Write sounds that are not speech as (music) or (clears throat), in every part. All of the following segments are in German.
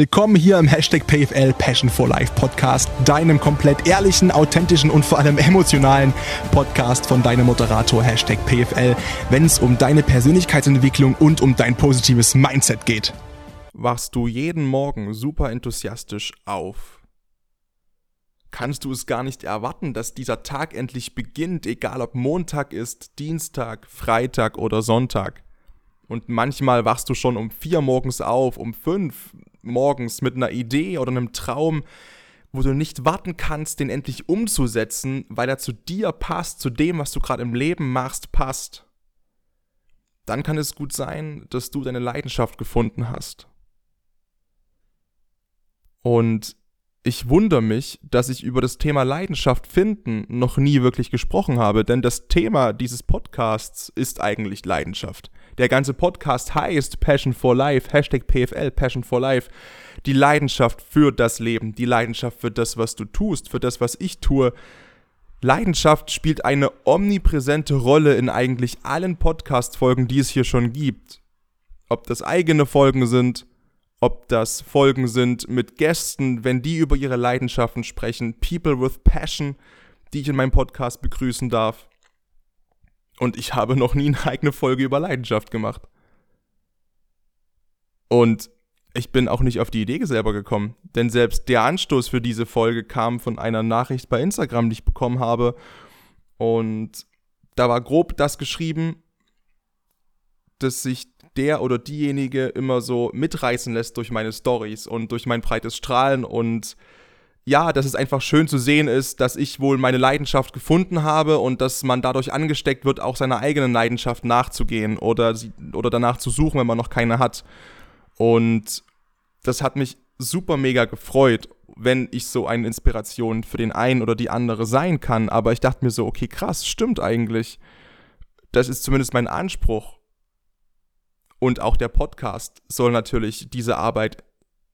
Willkommen hier im Hashtag PFL Passion for Life Podcast, deinem komplett ehrlichen, authentischen und vor allem emotionalen Podcast von deinem Moderator Hashtag PFL, wenn es um deine Persönlichkeitsentwicklung und um dein positives Mindset geht. Wachst du jeden Morgen super enthusiastisch auf? Kannst du es gar nicht erwarten, dass dieser Tag endlich beginnt, egal ob Montag ist, Dienstag, Freitag oder Sonntag? Und manchmal wachst du schon um vier morgens auf, um fünf, morgens mit einer Idee oder einem Traum, wo du nicht warten kannst, den endlich umzusetzen, weil er zu dir passt, zu dem, was du gerade im Leben machst, passt, dann kann es gut sein, dass du deine Leidenschaft gefunden hast. Und ich wundere mich, dass ich über das Thema Leidenschaft finden noch nie wirklich gesprochen habe, denn das Thema dieses Podcasts ist eigentlich Leidenschaft. Der ganze Podcast heißt Passion for Life, Hashtag PFL, Passion for Life. Die Leidenschaft für das Leben, die Leidenschaft für das, was du tust, für das, was ich tue. Leidenschaft spielt eine omnipräsente Rolle in eigentlich allen Podcast-Folgen, die es hier schon gibt. Ob das eigene Folgen sind, ob das Folgen sind mit Gästen, wenn die über ihre Leidenschaften sprechen, People with Passion, die ich in meinem Podcast begrüßen darf. Und ich habe noch nie eine eigene Folge über Leidenschaft gemacht. Und ich bin auch nicht auf die Idee selber gekommen, denn selbst der Anstoß für diese Folge kam von einer Nachricht bei Instagram, die ich bekommen habe. Und da war grob das geschrieben, dass sich der oder diejenige immer so mitreißen lässt durch meine Stories und durch mein breites Strahlen und ja, dass es einfach schön zu sehen ist, dass ich wohl meine Leidenschaft gefunden habe und dass man dadurch angesteckt wird, auch seiner eigenen Leidenschaft nachzugehen oder, oder danach zu suchen, wenn man noch keine hat. Und das hat mich super mega gefreut, wenn ich so eine Inspiration für den einen oder die andere sein kann. Aber ich dachte mir so, okay, krass, stimmt eigentlich. Das ist zumindest mein Anspruch. Und auch der Podcast soll natürlich diese Arbeit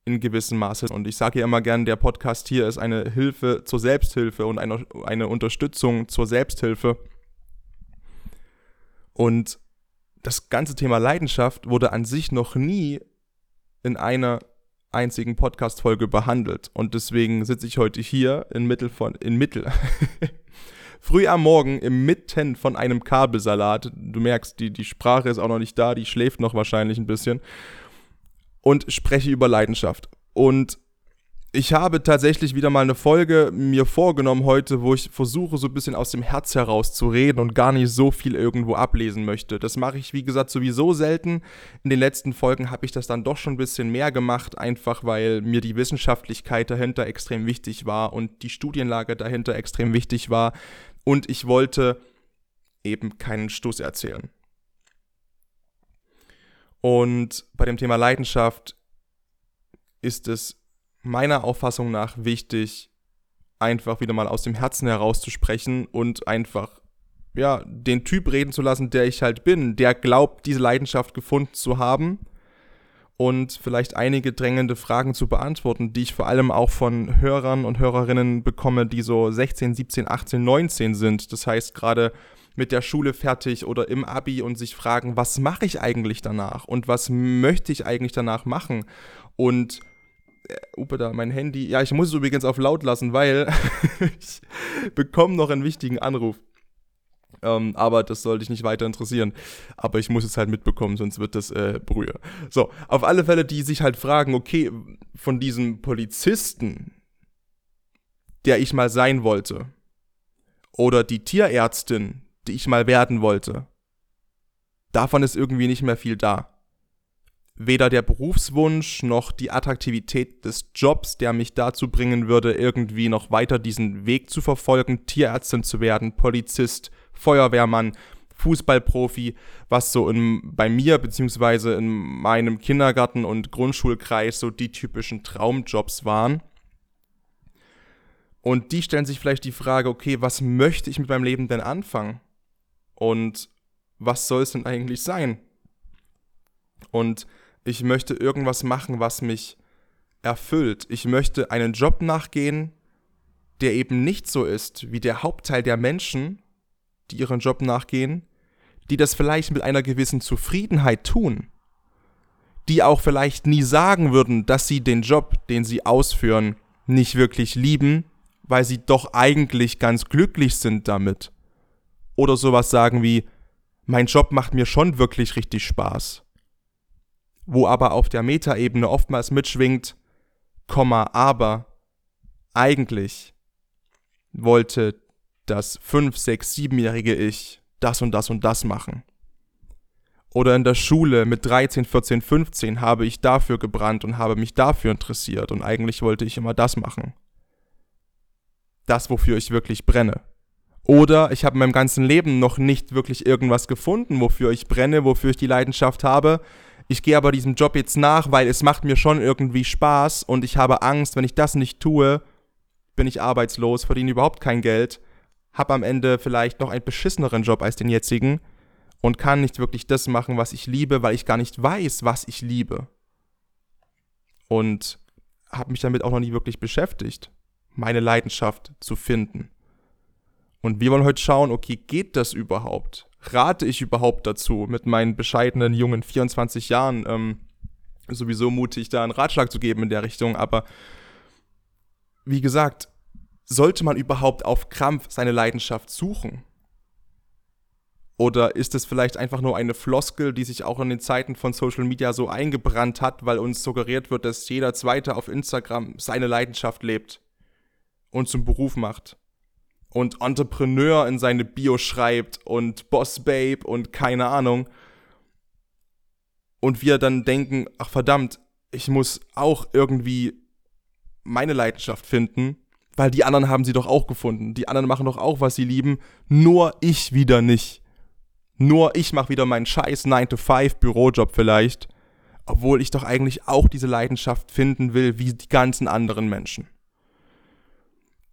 in gewissem Maße. Und ich sage ja immer gern, der Podcast hier ist eine Hilfe zur Selbsthilfe und eine, eine Unterstützung zur Selbsthilfe. Und das ganze Thema Leidenschaft wurde an sich noch nie in einer einzigen Podcast-Folge behandelt. Und deswegen sitze ich heute hier in Mittel von, in Mittel. (laughs) Früh am Morgen im Mitten von einem Kabelsalat. Du merkst, die, die Sprache ist auch noch nicht da, die schläft noch wahrscheinlich ein bisschen und spreche über Leidenschaft. Und ich habe tatsächlich wieder mal eine Folge mir vorgenommen heute, wo ich versuche, so ein bisschen aus dem Herz heraus zu reden und gar nicht so viel irgendwo ablesen möchte. Das mache ich, wie gesagt, sowieso selten. In den letzten Folgen habe ich das dann doch schon ein bisschen mehr gemacht, einfach weil mir die Wissenschaftlichkeit dahinter extrem wichtig war und die Studienlage dahinter extrem wichtig war. Und ich wollte eben keinen Stoß erzählen. Und bei dem Thema Leidenschaft ist es meiner Auffassung nach wichtig, einfach wieder mal aus dem Herzen heraus zu sprechen und einfach ja, den Typ reden zu lassen, der ich halt bin, der glaubt, diese Leidenschaft gefunden zu haben und vielleicht einige drängende Fragen zu beantworten, die ich vor allem auch von Hörern und Hörerinnen bekomme, die so 16, 17, 18, 19 sind. Das heißt, gerade mit der Schule fertig oder im Abi und sich fragen, was mache ich eigentlich danach und was möchte ich eigentlich danach machen? Und Upe da, mein Handy. Ja, ich muss es übrigens auf laut lassen, weil (laughs) ich bekomme noch einen wichtigen Anruf. Ähm, aber das sollte dich nicht weiter interessieren. Aber ich muss es halt mitbekommen, sonst wird das äh, Brühe. So, auf alle Fälle, die sich halt fragen, okay, von diesem Polizisten, der ich mal sein wollte, oder die Tierärztin, die ich mal werden wollte. Davon ist irgendwie nicht mehr viel da. Weder der Berufswunsch noch die Attraktivität des Jobs, der mich dazu bringen würde, irgendwie noch weiter diesen Weg zu verfolgen, Tierärztin zu werden, Polizist, Feuerwehrmann, Fußballprofi, was so in, bei mir beziehungsweise in meinem Kindergarten- und Grundschulkreis so die typischen Traumjobs waren. Und die stellen sich vielleicht die Frage, okay, was möchte ich mit meinem Leben denn anfangen? Und was soll es denn eigentlich sein? Und ich möchte irgendwas machen, was mich erfüllt. Ich möchte einen Job nachgehen, der eben nicht so ist wie der Hauptteil der Menschen, die ihren Job nachgehen, die das vielleicht mit einer gewissen Zufriedenheit tun, die auch vielleicht nie sagen würden, dass sie den Job, den sie ausführen, nicht wirklich lieben, weil sie doch eigentlich ganz glücklich sind damit. Oder sowas sagen wie, mein Job macht mir schon wirklich richtig Spaß. Wo aber auf der Metaebene oftmals mitschwingt, Komma, aber eigentlich wollte das 5, 6, 7-jährige Ich das und das und das machen. Oder in der Schule mit 13, 14, 15 habe ich dafür gebrannt und habe mich dafür interessiert und eigentlich wollte ich immer das machen. Das, wofür ich wirklich brenne. Oder ich habe in meinem ganzen Leben noch nicht wirklich irgendwas gefunden, wofür ich brenne, wofür ich die Leidenschaft habe. Ich gehe aber diesem Job jetzt nach, weil es macht mir schon irgendwie Spaß und ich habe Angst, wenn ich das nicht tue, bin ich arbeitslos, verdiene überhaupt kein Geld, habe am Ende vielleicht noch einen beschisseneren Job als den jetzigen und kann nicht wirklich das machen, was ich liebe, weil ich gar nicht weiß, was ich liebe. Und habe mich damit auch noch nie wirklich beschäftigt, meine Leidenschaft zu finden. Und wir wollen heute schauen, okay, geht das überhaupt? Rate ich überhaupt dazu, mit meinen bescheidenen jungen 24 Jahren ähm, sowieso mutig, da einen Ratschlag zu geben in der Richtung, aber wie gesagt, sollte man überhaupt auf Krampf seine Leidenschaft suchen? Oder ist es vielleicht einfach nur eine Floskel, die sich auch in den Zeiten von Social Media so eingebrannt hat, weil uns suggeriert wird, dass jeder Zweite auf Instagram seine Leidenschaft lebt und zum Beruf macht? Und Entrepreneur in seine Bio schreibt und Boss Babe und keine Ahnung. Und wir dann denken, ach verdammt, ich muss auch irgendwie meine Leidenschaft finden, weil die anderen haben sie doch auch gefunden. Die anderen machen doch auch, was sie lieben, nur ich wieder nicht. Nur ich mache wieder meinen scheiß 9-to-5 Bürojob vielleicht, obwohl ich doch eigentlich auch diese Leidenschaft finden will, wie die ganzen anderen Menschen.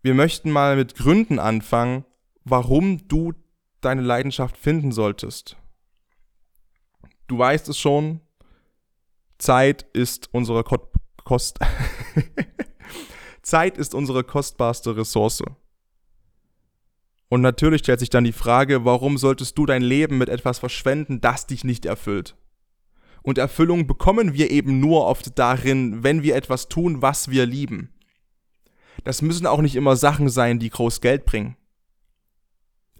Wir möchten mal mit Gründen anfangen, warum du deine Leidenschaft finden solltest. Du weißt es schon, Zeit ist unsere Kost (laughs) Zeit ist unsere kostbarste Ressource. Und natürlich stellt sich dann die Frage, warum solltest du dein Leben mit etwas verschwenden, das dich nicht erfüllt? Und Erfüllung bekommen wir eben nur oft darin, wenn wir etwas tun, was wir lieben. Das müssen auch nicht immer Sachen sein, die groß Geld bringen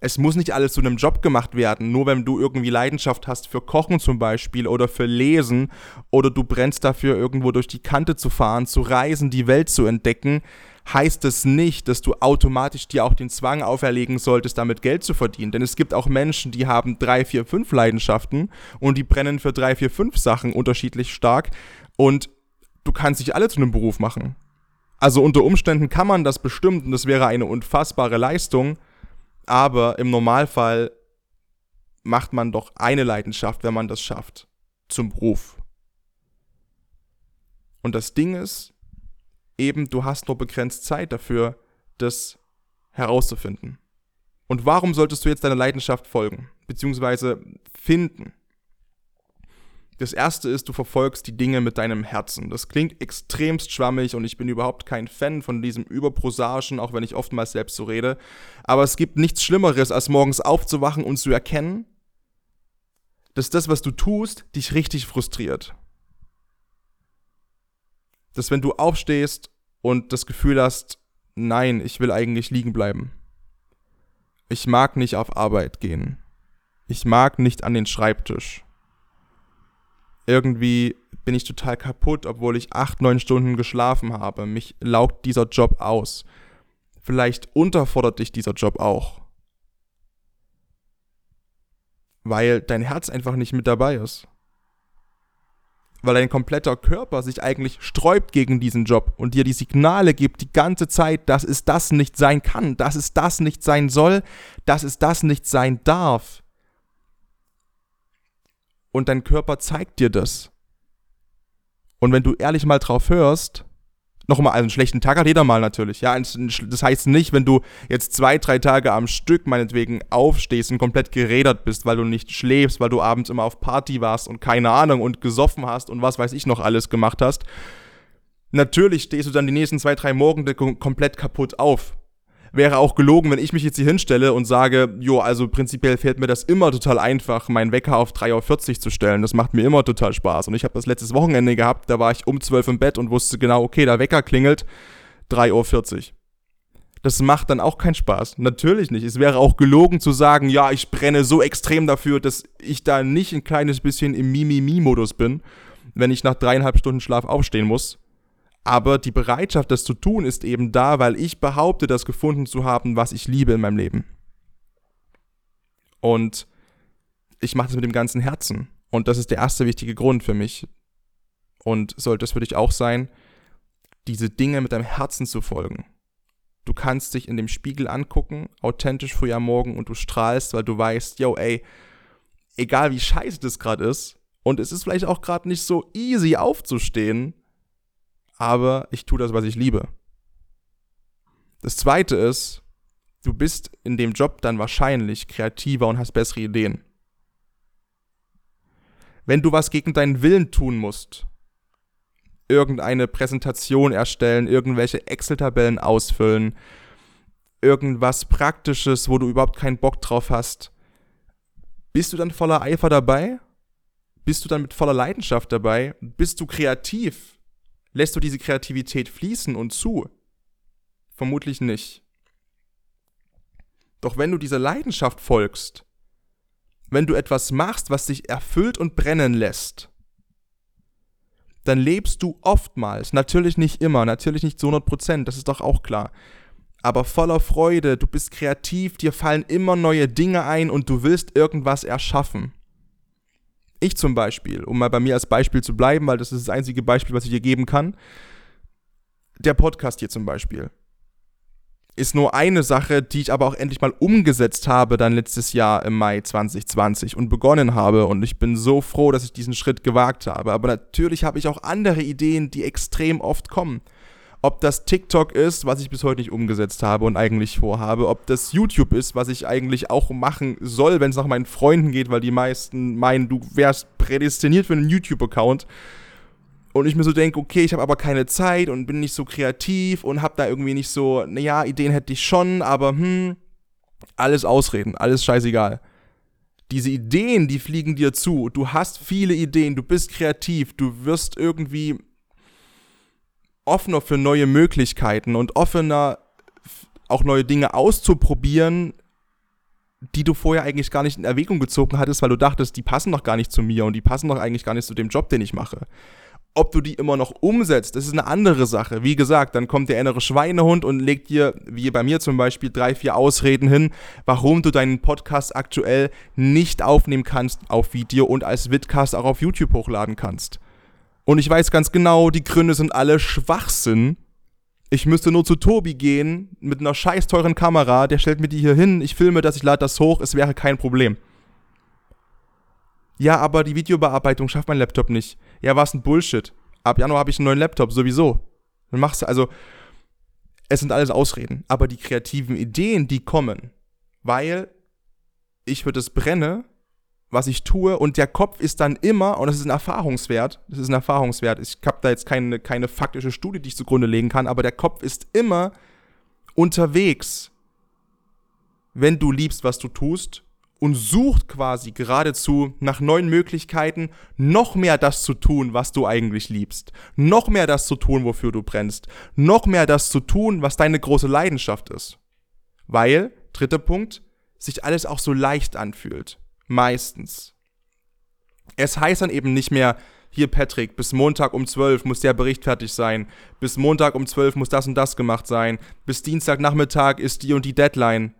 es muss nicht alles zu einem Job gemacht werden. Nur wenn du irgendwie Leidenschaft hast für Kochen zum Beispiel oder für Lesen oder du brennst dafür, irgendwo durch die Kante zu fahren, zu reisen, die Welt zu entdecken, heißt es nicht, dass du automatisch dir auch den Zwang auferlegen solltest, damit Geld zu verdienen. Denn es gibt auch Menschen, die haben drei, vier, fünf Leidenschaften und die brennen für drei, vier, fünf Sachen unterschiedlich stark und du kannst dich alle zu einem Beruf machen. Also unter Umständen kann man das bestimmt und das wäre eine unfassbare Leistung, aber im Normalfall macht man doch eine Leidenschaft, wenn man das schafft, zum Beruf. Und das Ding ist, eben du hast nur begrenzt Zeit dafür, das herauszufinden. Und warum solltest du jetzt deiner Leidenschaft folgen, beziehungsweise finden? Das erste ist, du verfolgst die Dinge mit deinem Herzen. Das klingt extremst schwammig und ich bin überhaupt kein Fan von diesem Überprosagen, auch wenn ich oftmals selbst so rede. Aber es gibt nichts Schlimmeres, als morgens aufzuwachen und zu erkennen, dass das, was du tust, dich richtig frustriert. Dass wenn du aufstehst und das Gefühl hast, nein, ich will eigentlich liegen bleiben. Ich mag nicht auf Arbeit gehen. Ich mag nicht an den Schreibtisch irgendwie bin ich total kaputt, obwohl ich acht, neun Stunden geschlafen habe. Mich laugt dieser Job aus. Vielleicht unterfordert dich dieser Job auch. Weil dein Herz einfach nicht mit dabei ist. Weil dein kompletter Körper sich eigentlich sträubt gegen diesen Job und dir die Signale gibt die ganze Zeit, dass es das nicht sein kann, dass es das nicht sein soll, dass es das nicht sein darf und dein Körper zeigt dir das. Und wenn du ehrlich mal drauf hörst, nochmal, also einen schlechten Tag hat jeder mal natürlich, ja. Das heißt nicht, wenn du jetzt zwei, drei Tage am Stück meinetwegen aufstehst und komplett gerädert bist, weil du nicht schläfst, weil du abends immer auf Party warst und keine Ahnung und gesoffen hast und was weiß ich noch alles gemacht hast. Natürlich stehst du dann die nächsten zwei, drei Morgen komplett kaputt auf. Wäre auch gelogen, wenn ich mich jetzt hier hinstelle und sage, jo, also prinzipiell fällt mir das immer total einfach, meinen Wecker auf 3.40 Uhr zu stellen. Das macht mir immer total Spaß. Und ich habe das letztes Wochenende gehabt, da war ich um 12 Uhr im Bett und wusste genau, okay, der Wecker klingelt 3.40 Uhr. Das macht dann auch keinen Spaß. Natürlich nicht. Es wäre auch gelogen zu sagen, ja, ich brenne so extrem dafür, dass ich da nicht ein kleines bisschen im Mimimi-Modus bin, wenn ich nach dreieinhalb Stunden Schlaf aufstehen muss. Aber die Bereitschaft, das zu tun, ist eben da, weil ich behaupte, das gefunden zu haben, was ich liebe in meinem Leben. Und ich mache das mit dem ganzen Herzen. Und das ist der erste wichtige Grund für mich. Und sollte es für dich auch sein, diese Dinge mit deinem Herzen zu folgen. Du kannst dich in dem Spiegel angucken, authentisch früh am Morgen und du strahlst, weil du weißt, yo, ey, egal wie scheiße das gerade ist, und es ist vielleicht auch gerade nicht so easy aufzustehen, aber ich tue das, was ich liebe. Das zweite ist, du bist in dem Job dann wahrscheinlich kreativer und hast bessere Ideen. Wenn du was gegen deinen Willen tun musst, irgendeine Präsentation erstellen, irgendwelche Excel-Tabellen ausfüllen, irgendwas Praktisches, wo du überhaupt keinen Bock drauf hast, bist du dann voller Eifer dabei? Bist du dann mit voller Leidenschaft dabei? Bist du kreativ? Lässt du diese Kreativität fließen und zu? Vermutlich nicht. Doch wenn du dieser Leidenschaft folgst, wenn du etwas machst, was dich erfüllt und brennen lässt, dann lebst du oftmals, natürlich nicht immer, natürlich nicht zu 100 Prozent, das ist doch auch klar, aber voller Freude, du bist kreativ, dir fallen immer neue Dinge ein und du willst irgendwas erschaffen. Ich zum Beispiel, um mal bei mir als Beispiel zu bleiben, weil das ist das einzige Beispiel, was ich dir geben kann. Der Podcast hier zum Beispiel ist nur eine Sache, die ich aber auch endlich mal umgesetzt habe, dann letztes Jahr im Mai 2020 und begonnen habe. Und ich bin so froh, dass ich diesen Schritt gewagt habe. Aber natürlich habe ich auch andere Ideen, die extrem oft kommen. Ob das TikTok ist, was ich bis heute nicht umgesetzt habe und eigentlich vorhabe, ob das YouTube ist, was ich eigentlich auch machen soll, wenn es nach meinen Freunden geht, weil die meisten meinen, du wärst prädestiniert für einen YouTube-Account. Und ich mir so denke, okay, ich habe aber keine Zeit und bin nicht so kreativ und habe da irgendwie nicht so, naja, Ideen hätte ich schon, aber hm, alles Ausreden, alles scheißegal. Diese Ideen, die fliegen dir zu. Du hast viele Ideen, du bist kreativ, du wirst irgendwie offener für neue Möglichkeiten und offener auch neue Dinge auszuprobieren, die du vorher eigentlich gar nicht in Erwägung gezogen hattest, weil du dachtest, die passen doch gar nicht zu mir und die passen doch eigentlich gar nicht zu dem Job, den ich mache. Ob du die immer noch umsetzt, das ist eine andere Sache. Wie gesagt, dann kommt der innere Schweinehund und legt dir, wie bei mir zum Beispiel, drei, vier Ausreden hin, warum du deinen Podcast aktuell nicht aufnehmen kannst auf Video und als Vidcast auch auf YouTube hochladen kannst. Und ich weiß ganz genau, die Gründe sind alle Schwachsinn. Ich müsste nur zu Tobi gehen mit einer scheiß teuren Kamera, der stellt mir die hier hin, ich filme das, ich lade das hoch, es wäre kein Problem. Ja, aber die Videobearbeitung schafft mein Laptop nicht. Ja, was ein Bullshit. Ab Januar habe ich einen neuen Laptop, sowieso. Dann machst du, also, es sind alles Ausreden. Aber die kreativen Ideen, die kommen, weil ich für das brenne was ich tue und der Kopf ist dann immer, und das ist ein Erfahrungswert, das ist ein Erfahrungswert, ich habe da jetzt keine, keine faktische Studie, die ich zugrunde legen kann, aber der Kopf ist immer unterwegs, wenn du liebst, was du tust und sucht quasi geradezu nach neuen Möglichkeiten, noch mehr das zu tun, was du eigentlich liebst, noch mehr das zu tun, wofür du brennst, noch mehr das zu tun, was deine große Leidenschaft ist. Weil, dritter Punkt, sich alles auch so leicht anfühlt. Meistens. Es heißt dann eben nicht mehr, hier Patrick, bis Montag um 12 muss der Bericht fertig sein, bis Montag um 12 muss das und das gemacht sein, bis Dienstagnachmittag ist die und die Deadline.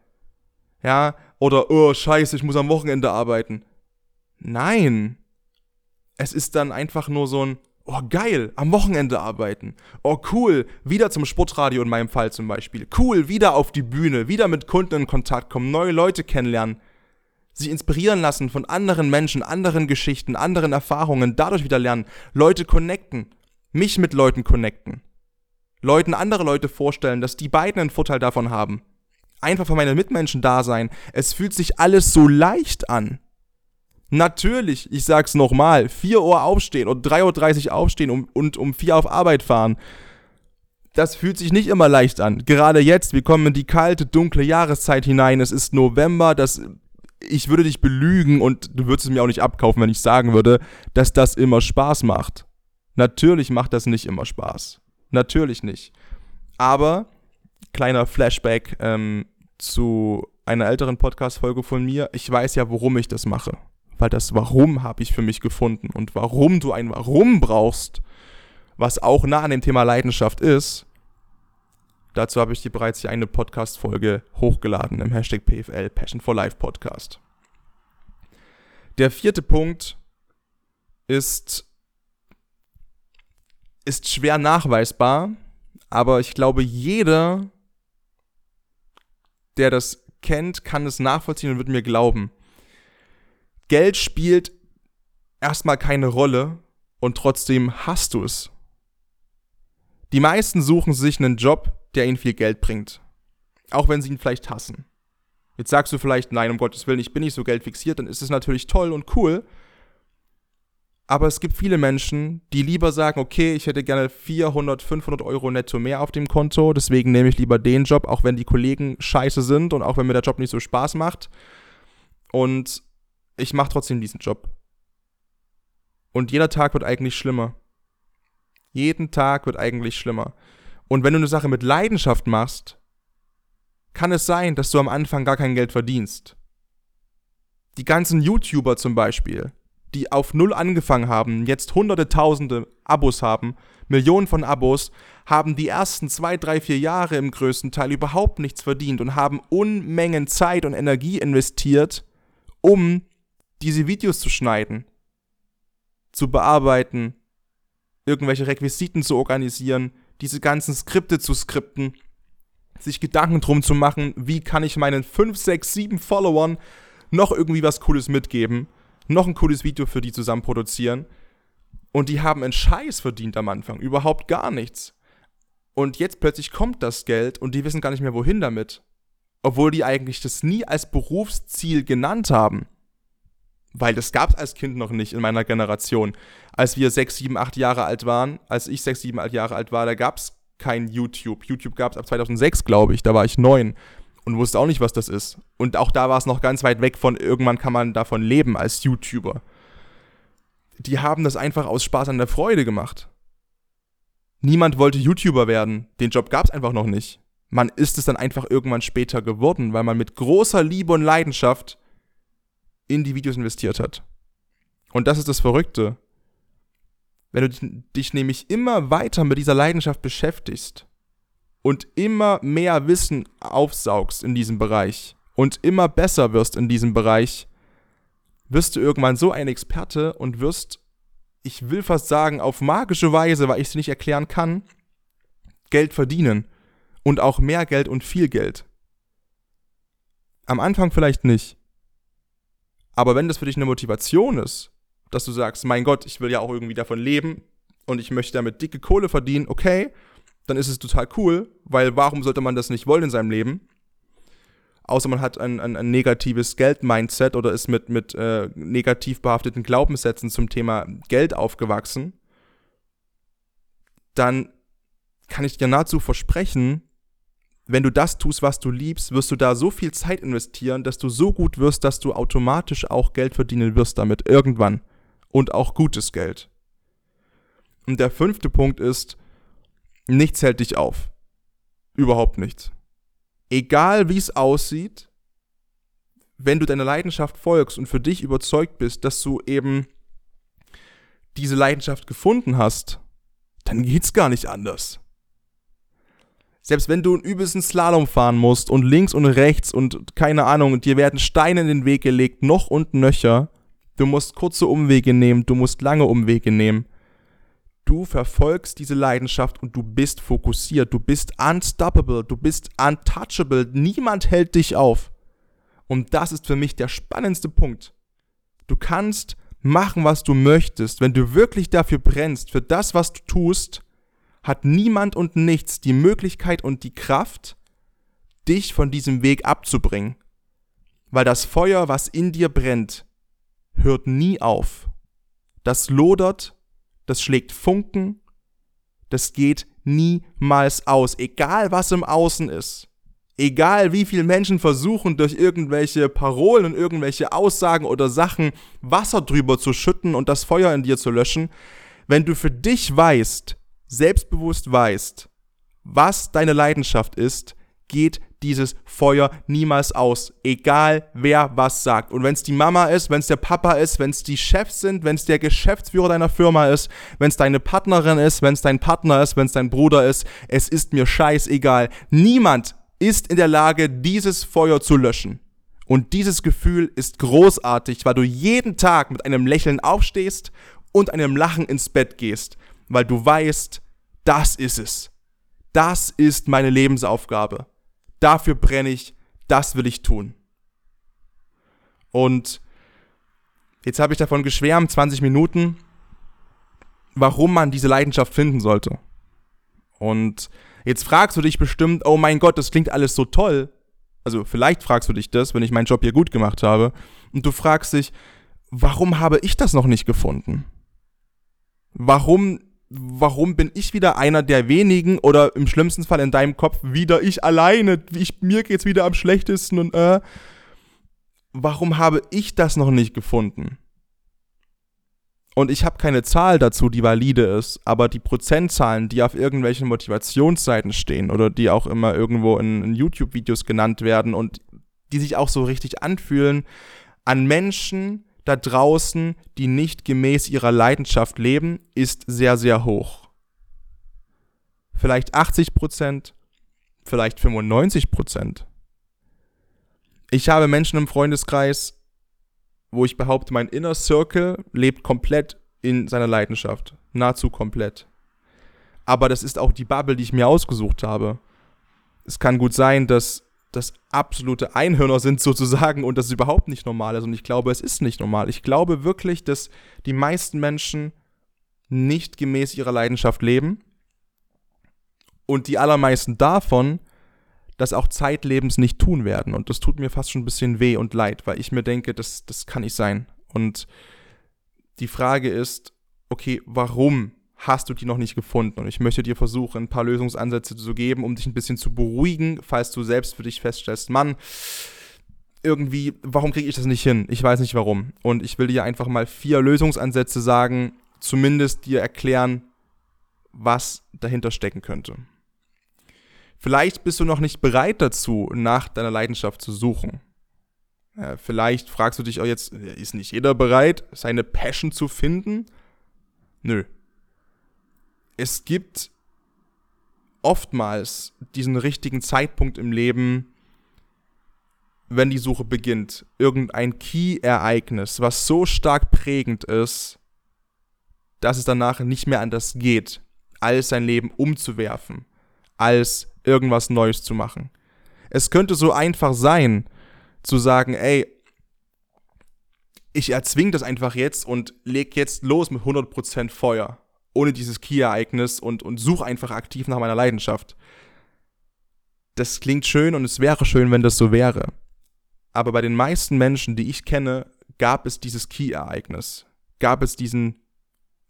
Ja, oder, oh, scheiße, ich muss am Wochenende arbeiten. Nein. Es ist dann einfach nur so ein, oh geil, am Wochenende arbeiten. Oh cool, wieder zum Sportradio in meinem Fall zum Beispiel. Cool, wieder auf die Bühne, wieder mit Kunden in Kontakt kommen, neue Leute kennenlernen sich inspirieren lassen von anderen Menschen, anderen Geschichten, anderen Erfahrungen, dadurch wieder lernen, Leute connecten, mich mit Leuten connecten, Leuten andere Leute vorstellen, dass die beiden einen Vorteil davon haben. Einfach für meine Mitmenschen da sein. Es fühlt sich alles so leicht an. Natürlich, ich sag's nochmal, 4 Uhr aufstehen und 3.30 Uhr aufstehen und, um 4 Uhr auf Arbeit fahren. das fühlt sich nicht immer leicht an. Gerade jetzt, wir kommen in die kalte, dunkle Jahreszeit hinein. Es ist November, das ich würde dich belügen und du würdest es mir auch nicht abkaufen, wenn ich sagen würde, dass das immer Spaß macht. Natürlich macht das nicht immer Spaß. Natürlich nicht. Aber, kleiner Flashback ähm, zu einer älteren Podcast-Folge von mir. Ich weiß ja, warum ich das mache. Weil das Warum habe ich für mich gefunden. Und warum du ein Warum brauchst, was auch nah an dem Thema Leidenschaft ist, dazu habe ich dir bereits hier eine Podcast-Folge hochgeladen im Hashtag PFL Passion for Life Podcast. Der vierte Punkt ist, ist schwer nachweisbar, aber ich glaube, jeder, der das kennt, kann es nachvollziehen und wird mir glauben. Geld spielt erstmal keine Rolle und trotzdem hast du es. Die meisten suchen sich einen Job, der ihnen viel Geld bringt. Auch wenn sie ihn vielleicht hassen. Jetzt sagst du vielleicht, nein, um Gottes Willen, ich bin nicht so geldfixiert, dann ist es natürlich toll und cool. Aber es gibt viele Menschen, die lieber sagen, okay, ich hätte gerne 400, 500 Euro netto mehr auf dem Konto, deswegen nehme ich lieber den Job, auch wenn die Kollegen scheiße sind und auch wenn mir der Job nicht so Spaß macht. Und ich mache trotzdem diesen Job. Und jeder Tag wird eigentlich schlimmer. Jeden Tag wird eigentlich schlimmer. Und wenn du eine Sache mit Leidenschaft machst, kann es sein, dass du am Anfang gar kein Geld verdienst. Die ganzen YouTuber zum Beispiel, die auf Null angefangen haben, jetzt hunderte, tausende Abos haben, Millionen von Abos, haben die ersten zwei, drei, vier Jahre im größten Teil überhaupt nichts verdient und haben Unmengen Zeit und Energie investiert, um diese Videos zu schneiden, zu bearbeiten, irgendwelche Requisiten zu organisieren, diese ganzen Skripte zu skripten, sich Gedanken drum zu machen, wie kann ich meinen 5, 6, 7 Followern noch irgendwie was Cooles mitgeben, noch ein cooles Video für die zusammen produzieren. Und die haben einen Scheiß verdient am Anfang, überhaupt gar nichts. Und jetzt plötzlich kommt das Geld und die wissen gar nicht mehr, wohin damit. Obwohl die eigentlich das nie als Berufsziel genannt haben weil das gab es als Kind noch nicht in meiner Generation. Als wir sechs, sieben, acht Jahre alt waren, als ich sechs, sieben, acht Jahre alt war, da gab es kein YouTube. YouTube gab es ab 2006, glaube ich. Da war ich neun und wusste auch nicht, was das ist. Und auch da war es noch ganz weit weg von, irgendwann kann man davon leben als YouTuber. Die haben das einfach aus Spaß an der Freude gemacht. Niemand wollte YouTuber werden. Den Job gab es einfach noch nicht. Man ist es dann einfach irgendwann später geworden, weil man mit großer Liebe und Leidenschaft in die Videos investiert hat. Und das ist das Verrückte. Wenn du dich nämlich immer weiter mit dieser Leidenschaft beschäftigst und immer mehr Wissen aufsaugst in diesem Bereich und immer besser wirst in diesem Bereich, wirst du irgendwann so ein Experte und wirst, ich will fast sagen, auf magische Weise, weil ich es nicht erklären kann, Geld verdienen. Und auch mehr Geld und viel Geld. Am Anfang vielleicht nicht. Aber wenn das für dich eine Motivation ist, dass du sagst, mein Gott, ich will ja auch irgendwie davon leben und ich möchte damit dicke Kohle verdienen, okay, dann ist es total cool, weil warum sollte man das nicht wollen in seinem Leben? Außer man hat ein, ein, ein negatives Geld-Mindset oder ist mit, mit äh, negativ behafteten Glaubenssätzen zum Thema Geld aufgewachsen, dann kann ich dir nahezu versprechen, wenn du das tust, was du liebst, wirst du da so viel Zeit investieren, dass du so gut wirst, dass du automatisch auch Geld verdienen wirst damit irgendwann. Und auch gutes Geld. Und der fünfte Punkt ist, nichts hält dich auf. Überhaupt nichts. Egal wie es aussieht, wenn du deiner Leidenschaft folgst und für dich überzeugt bist, dass du eben diese Leidenschaft gefunden hast, dann geht's gar nicht anders selbst wenn du einen übelsten Slalom fahren musst und links und rechts und keine Ahnung, dir werden Steine in den Weg gelegt, noch und nöcher, du musst kurze Umwege nehmen, du musst lange Umwege nehmen. Du verfolgst diese Leidenschaft und du bist fokussiert, du bist unstoppable, du bist untouchable, niemand hält dich auf. Und das ist für mich der spannendste Punkt. Du kannst machen, was du möchtest, wenn du wirklich dafür brennst, für das, was du tust, hat niemand und nichts die Möglichkeit und die Kraft, dich von diesem Weg abzubringen. Weil das Feuer, was in dir brennt, hört nie auf. Das lodert, das schlägt Funken, das geht niemals aus, egal was im Außen ist. Egal wie viele Menschen versuchen, durch irgendwelche Parolen und irgendwelche Aussagen oder Sachen Wasser drüber zu schütten und das Feuer in dir zu löschen, wenn du für dich weißt, selbstbewusst weißt, was deine Leidenschaft ist, geht dieses Feuer niemals aus. Egal wer was sagt. Und wenn es die Mama ist, wenn es der Papa ist, wenn es die Chefs sind, wenn es der Geschäftsführer deiner Firma ist, wenn es deine Partnerin ist, wenn es dein Partner ist, wenn es dein Bruder ist, es ist mir scheißegal. Niemand ist in der Lage, dieses Feuer zu löschen. Und dieses Gefühl ist großartig, weil du jeden Tag mit einem Lächeln aufstehst und einem Lachen ins Bett gehst, weil du weißt, das ist es. Das ist meine Lebensaufgabe dafür brenne ich, das will ich tun. Und jetzt habe ich davon geschwärmt, 20 Minuten, warum man diese Leidenschaft finden sollte. Und jetzt fragst du dich bestimmt, oh mein Gott, das klingt alles so toll. Also vielleicht fragst du dich das, wenn ich meinen Job hier gut gemacht habe. Und du fragst dich, warum habe ich das noch nicht gefunden? Warum warum bin ich wieder einer der wenigen oder im schlimmsten Fall in deinem Kopf wieder ich alleine, ich, mir geht's wieder am schlechtesten und äh, warum habe ich das noch nicht gefunden? Und ich habe keine Zahl dazu, die valide ist, aber die Prozentzahlen, die auf irgendwelchen Motivationsseiten stehen oder die auch immer irgendwo in, in YouTube-Videos genannt werden und die sich auch so richtig anfühlen, an Menschen, da draußen, die nicht gemäß ihrer Leidenschaft leben, ist sehr, sehr hoch. Vielleicht 80 Prozent, vielleicht 95 Prozent. Ich habe Menschen im Freundeskreis, wo ich behaupte, mein Inner Circle lebt komplett in seiner Leidenschaft. Nahezu komplett. Aber das ist auch die Bubble, die ich mir ausgesucht habe. Es kann gut sein, dass das absolute Einhörner sind sozusagen und das überhaupt nicht normal ist. Und ich glaube, es ist nicht normal. Ich glaube wirklich, dass die meisten Menschen nicht gemäß ihrer Leidenschaft leben und die allermeisten davon das auch zeitlebens nicht tun werden. Und das tut mir fast schon ein bisschen weh und leid, weil ich mir denke, das, das kann nicht sein. Und die Frage ist, okay, warum hast du die noch nicht gefunden. Und ich möchte dir versuchen, ein paar Lösungsansätze zu geben, um dich ein bisschen zu beruhigen, falls du selbst für dich feststellst, Mann, irgendwie, warum kriege ich das nicht hin? Ich weiß nicht warum. Und ich will dir einfach mal vier Lösungsansätze sagen, zumindest dir erklären, was dahinter stecken könnte. Vielleicht bist du noch nicht bereit dazu, nach deiner Leidenschaft zu suchen. Vielleicht fragst du dich auch jetzt, ist nicht jeder bereit, seine Passion zu finden? Nö, es gibt oftmals diesen richtigen Zeitpunkt im Leben, wenn die Suche beginnt. Irgendein Key-Ereignis, was so stark prägend ist, dass es danach nicht mehr anders geht, als sein Leben umzuwerfen, als irgendwas Neues zu machen. Es könnte so einfach sein, zu sagen, ey, ich erzwing das einfach jetzt und leg jetzt los mit 100% Feuer ohne dieses Key-Ereignis und, und suche einfach aktiv nach meiner Leidenschaft. Das klingt schön und es wäre schön, wenn das so wäre. Aber bei den meisten Menschen, die ich kenne, gab es dieses Key-Ereignis. Gab es diesen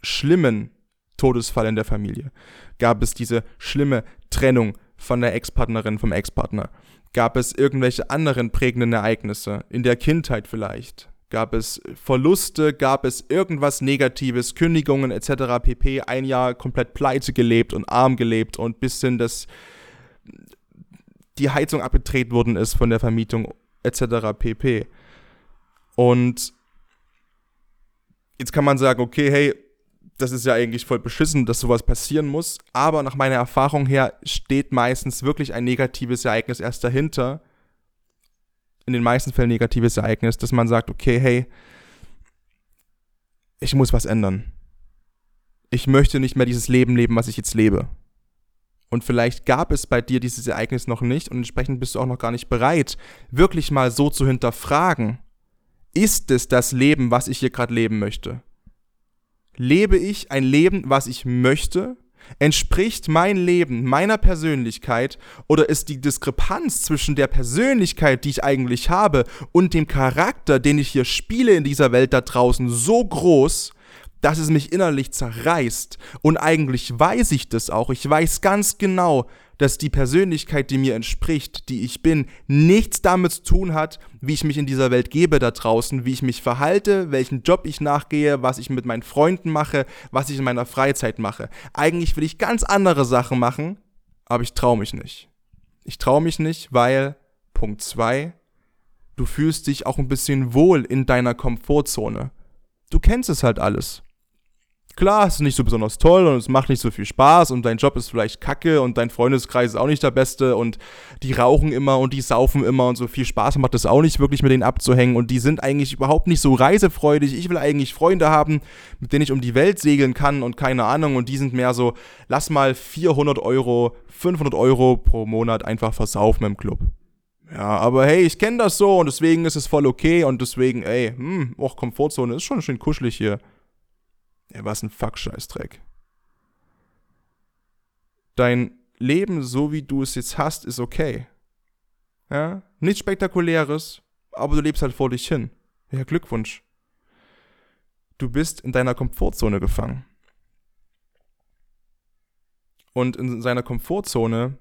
schlimmen Todesfall in der Familie. Gab es diese schlimme Trennung von der Ex-Partnerin, vom Ex-Partner. Gab es irgendwelche anderen prägenden Ereignisse, in der Kindheit vielleicht. Gab es Verluste? Gab es irgendwas Negatives? Kündigungen etc. pp. Ein Jahr komplett pleite gelebt und arm gelebt und bis hin, dass die Heizung abgedreht worden ist von der Vermietung etc. pp. Und jetzt kann man sagen, okay, hey, das ist ja eigentlich voll beschissen, dass sowas passieren muss. Aber nach meiner Erfahrung her steht meistens wirklich ein negatives Ereignis erst dahinter, in den meisten Fällen negatives Ereignis, dass man sagt, okay, hey, ich muss was ändern. Ich möchte nicht mehr dieses Leben leben, was ich jetzt lebe. Und vielleicht gab es bei dir dieses Ereignis noch nicht und entsprechend bist du auch noch gar nicht bereit, wirklich mal so zu hinterfragen, ist es das Leben, was ich hier gerade leben möchte? Lebe ich ein Leben, was ich möchte? Entspricht mein Leben meiner Persönlichkeit oder ist die Diskrepanz zwischen der Persönlichkeit, die ich eigentlich habe, und dem Charakter, den ich hier spiele in dieser Welt da draußen, so groß, dass es mich innerlich zerreißt. Und eigentlich weiß ich das auch. Ich weiß ganz genau, dass die Persönlichkeit, die mir entspricht, die ich bin, nichts damit zu tun hat, wie ich mich in dieser Welt gebe da draußen, wie ich mich verhalte, welchen Job ich nachgehe, was ich mit meinen Freunden mache, was ich in meiner Freizeit mache. Eigentlich will ich ganz andere Sachen machen, aber ich traue mich nicht. Ich traue mich nicht, weil, Punkt 2, du fühlst dich auch ein bisschen wohl in deiner Komfortzone. Du kennst es halt alles klar, es ist nicht so besonders toll und es macht nicht so viel Spaß und dein Job ist vielleicht kacke und dein Freundeskreis ist auch nicht der beste und die rauchen immer und die saufen immer und so viel Spaß macht es auch nicht wirklich mit denen abzuhängen und die sind eigentlich überhaupt nicht so reisefreudig. Ich will eigentlich Freunde haben, mit denen ich um die Welt segeln kann und keine Ahnung und die sind mehr so, lass mal 400 Euro, 500 Euro pro Monat einfach versaufen im Club. Ja, aber hey, ich kenne das so und deswegen ist es voll okay und deswegen, ey, hm, och, Komfortzone ist schon schön kuschelig hier. Ja, was ein Fuck-Scheißdreck. Dein Leben, so wie du es jetzt hast, ist okay. Ja? Nichts Spektakuläres, aber du lebst halt vor dich hin. Ja, Glückwunsch. Du bist in deiner Komfortzone gefangen. Und in seiner Komfortzone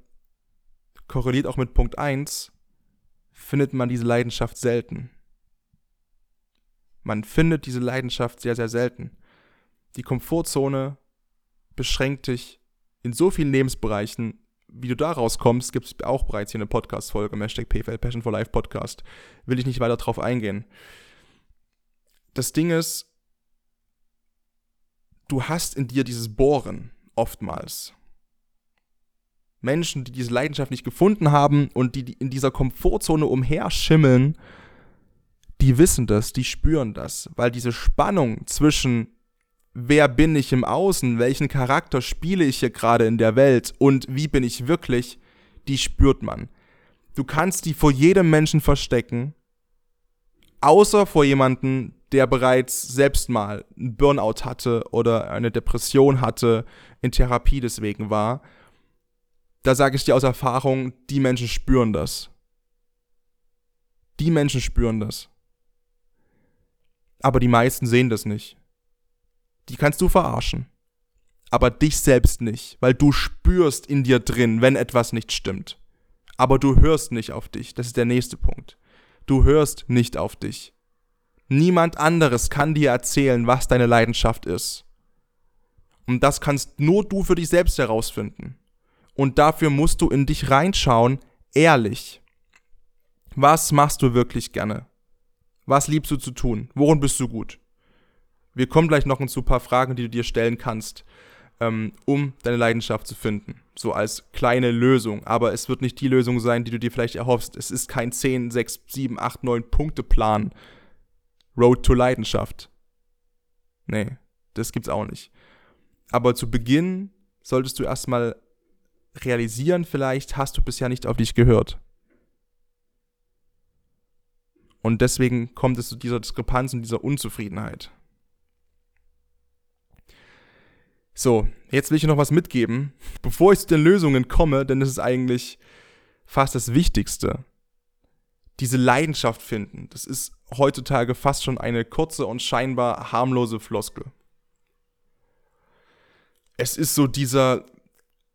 korreliert auch mit Punkt 1, findet man diese Leidenschaft selten. Man findet diese Leidenschaft sehr, sehr selten die Komfortzone beschränkt dich in so vielen Lebensbereichen. Wie du da rauskommst, gibt es auch bereits hier eine Podcast-Folge im Hashtag PFL Passion for Life Podcast. Will ich nicht weiter drauf eingehen. Das Ding ist, du hast in dir dieses Bohren oftmals. Menschen, die diese Leidenschaft nicht gefunden haben und die in dieser Komfortzone umherschimmeln, die wissen das, die spüren das, weil diese Spannung zwischen wer bin ich im Außen, welchen Charakter spiele ich hier gerade in der Welt und wie bin ich wirklich, die spürt man. Du kannst die vor jedem Menschen verstecken, außer vor jemanden, der bereits selbst mal einen Burnout hatte oder eine Depression hatte, in Therapie deswegen war. Da sage ich dir aus Erfahrung, die Menschen spüren das. Die Menschen spüren das. Aber die meisten sehen das nicht die kannst du verarschen. Aber dich selbst nicht, weil du spürst in dir drin, wenn etwas nicht stimmt. Aber du hörst nicht auf dich. Das ist der nächste Punkt. Du hörst nicht auf dich. Niemand anderes kann dir erzählen, was deine Leidenschaft ist. Und das kannst nur du für dich selbst herausfinden. Und dafür musst du in dich reinschauen, ehrlich. Was machst du wirklich gerne? Was liebst du zu tun? Worin bist du gut? Wir kommen gleich noch zu ein paar Fragen, die du dir stellen kannst, ähm, um deine Leidenschaft zu finden. So als kleine Lösung. Aber es wird nicht die Lösung sein, die du dir vielleicht erhoffst. Es ist kein 10, 6, 7, 8, 9 Punkte Plan. Road to Leidenschaft. Nee, das gibt's auch nicht. Aber zu Beginn solltest du erstmal realisieren, vielleicht hast du bisher nicht auf dich gehört. Und deswegen kommt es zu dieser Diskrepanz und dieser Unzufriedenheit. So, jetzt will ich noch was mitgeben, bevor ich zu den Lösungen komme, denn das ist eigentlich fast das Wichtigste. Diese Leidenschaft finden, das ist heutzutage fast schon eine kurze und scheinbar harmlose Floskel. Es ist so dieser